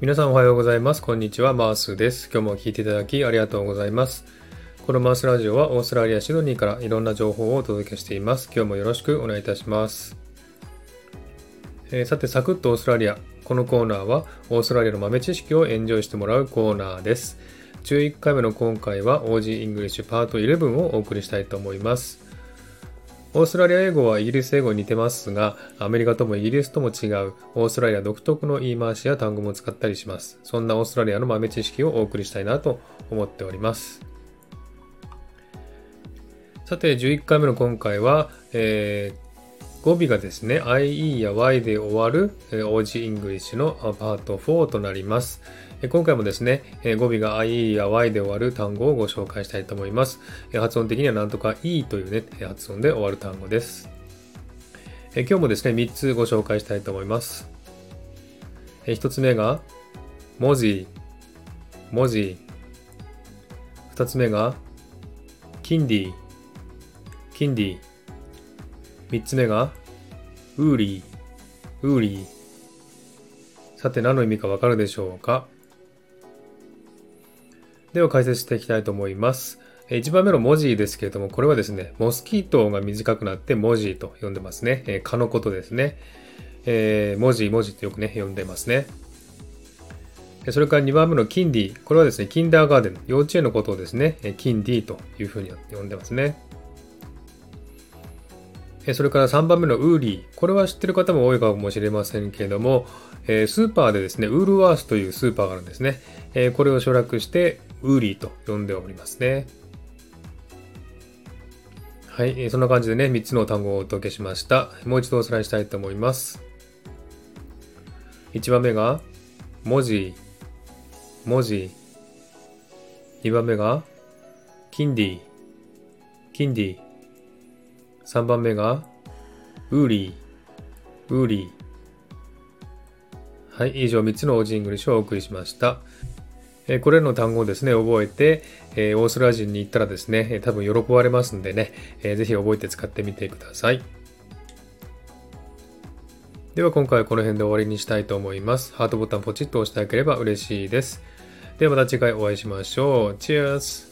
皆さんおはようございます。こんにちは。マースです。今日も聞いていただきありがとうございます。このマースラジオはオーストラリア・シドニーからいろんな情報をお届けしています。今日もよろしくお願いいたします。えー、さて、サクッとオーストラリア。このコーナーはオーストラリアの豆知識をエンジョイしてもらうコーナーです。11回目の今回は OG イングリッシュパート11をお送りしたいと思います。オーストラリア英語はイギリス英語に似てますが、アメリカともイギリスとも違うオーストラリア独特の言い回しや単語も使ったりします。そんなオーストラリアの豆知識をお送りしたいなと思っております。さて、11回目の今回は、えー、語尾がですね、IE や Y で終わる OG イングリッシュのパート4となります。今回もですね、語尾が IE や Y で終わる単語をご紹介したいと思います。発音的にはなんとか E というね、発音で終わる単語です。今日もですね、3つご紹介したいと思います。1つ目が、 mozzie、mozzie。2つ目が、 kindy、kindy。3つ目が、 Woolie、Woolie。さて何の意味かわかるでしょうか？では解説していきたいと思います。1番目の mozzie ですけれども、これはですね、 mosquito が短くなって mozzie と呼んでますね。え、蚊のことですね。えー、文字、文字ってよくね、呼んでますね。それから2番目のキンディ。これはですね、キンダーガーデン、幼稚園のことをですね、キンディというふうに呼んでますね。それから3番目のウーリー。これは知ってる方も多いかもしれませんけれども、スーパーでですね、ウールワースというスーパーがあるんですね。これを省略して、ウーリーと呼んでおりますね。はい、そんな感じでね、3つの単語をお届けしました。もう一度おさらいしたいと思います。1番目が、 mozzie、mozzie。2番目が、 kindy、kindy。3番目が、 Woolie、Woolie。はい、以上3つの Aussie English をお送りしました。えこれらの単語をですね、覚えて、えオーストラリア人に行ったらですね、多分喜ばれますんでね、えー、ぜひ覚えて使ってみてください。では今回はこの辺で終わりにしたいと思います。ハートボタンポチッと押してあげれば嬉しいです。ではまた次回お会いしましょう。チェアス